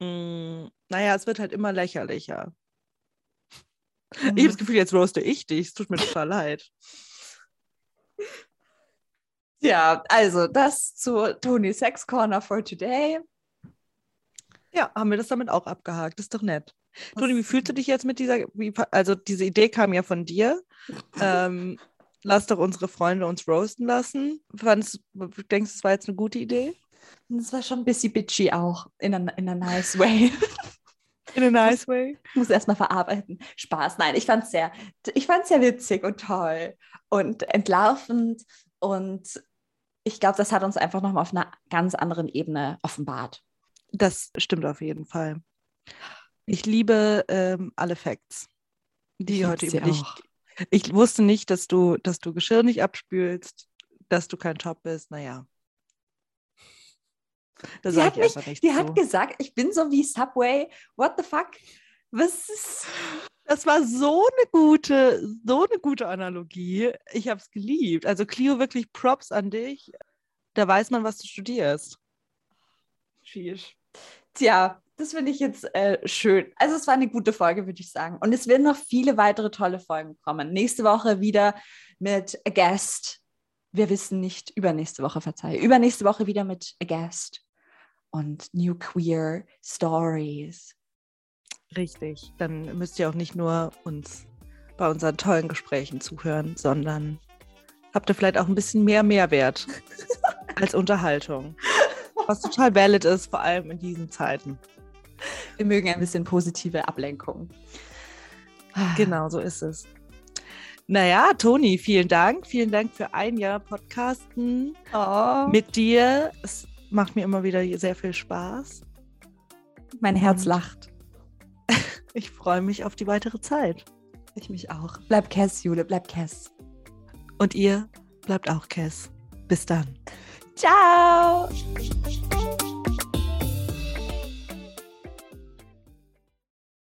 Mm, naja, es wird halt immer lächerlicher. Mhm. Ich habe das Gefühl, jetzt roaste ich dich. Es tut mir total leid. Ja, also das zu Tony Sex Corner for today. Ja, haben wir das damit auch abgehakt. Ist doch nett. Toni, wie fühlst du dich jetzt mit dieser, wie, also diese Idee kam ja von dir. Ähm, lass doch unsere Freunde uns roasten lassen. Fandest, denkst du, es war jetzt eine gute Idee? Das war schon ein bisschen bitchy auch, in a, in a nice way. In a nice way. Ich muss erstmal verarbeiten. Spaß. Nein, ich fand es sehr, ich fand's sehr witzig und toll und entlarvend. Und ich glaube, das hat uns einfach nochmal auf einer ganz anderen Ebene offenbart. Das stimmt auf jeden Fall. Ich liebe ähm, alle Facts, die Ich heute über dich. Ich wusste nicht, dass du, dass du Geschirr nicht abspülst, dass du kein Job bist. Naja. Da Sie sage hat ich mich, die zu. hat gesagt, ich bin so wie Subway. What the fuck? Was ist. Das war so eine gute, so eine gute Analogie. Ich habe es geliebt. Also Clio, wirklich Props an dich. Da weiß man, was du studierst. Sheesh. Tja, das finde ich jetzt äh, schön. Also es war eine gute Folge, würde ich sagen. Und es werden noch viele weitere tolle Folgen kommen. Nächste Woche wieder mit a guest. Wir wissen nicht, übernächste Woche, verzeih. Übernächste Woche wieder mit a guest. Und New Queer Stories. Richtig. Dann müsst ihr auch nicht nur uns bei unseren tollen Gesprächen zuhören, sondern habt ihr vielleicht auch ein bisschen mehr Mehrwert als Unterhaltung. Was total valid ist, vor allem in diesen Zeiten. Wir mögen ein bisschen positive Ablenkung. Genau, so ist es. Naja, Toni, vielen Dank. Vielen Dank für ein Jahr Podcasten Oh, mit dir. Es macht mir immer wieder sehr viel Spaß. mein Herz lacht. Ich freue mich auf die weitere Zeit. Ich mich auch. Bleib Cass, Jule, bleib Cass. Und ihr bleibt auch Cass. Bis dann. Ciao.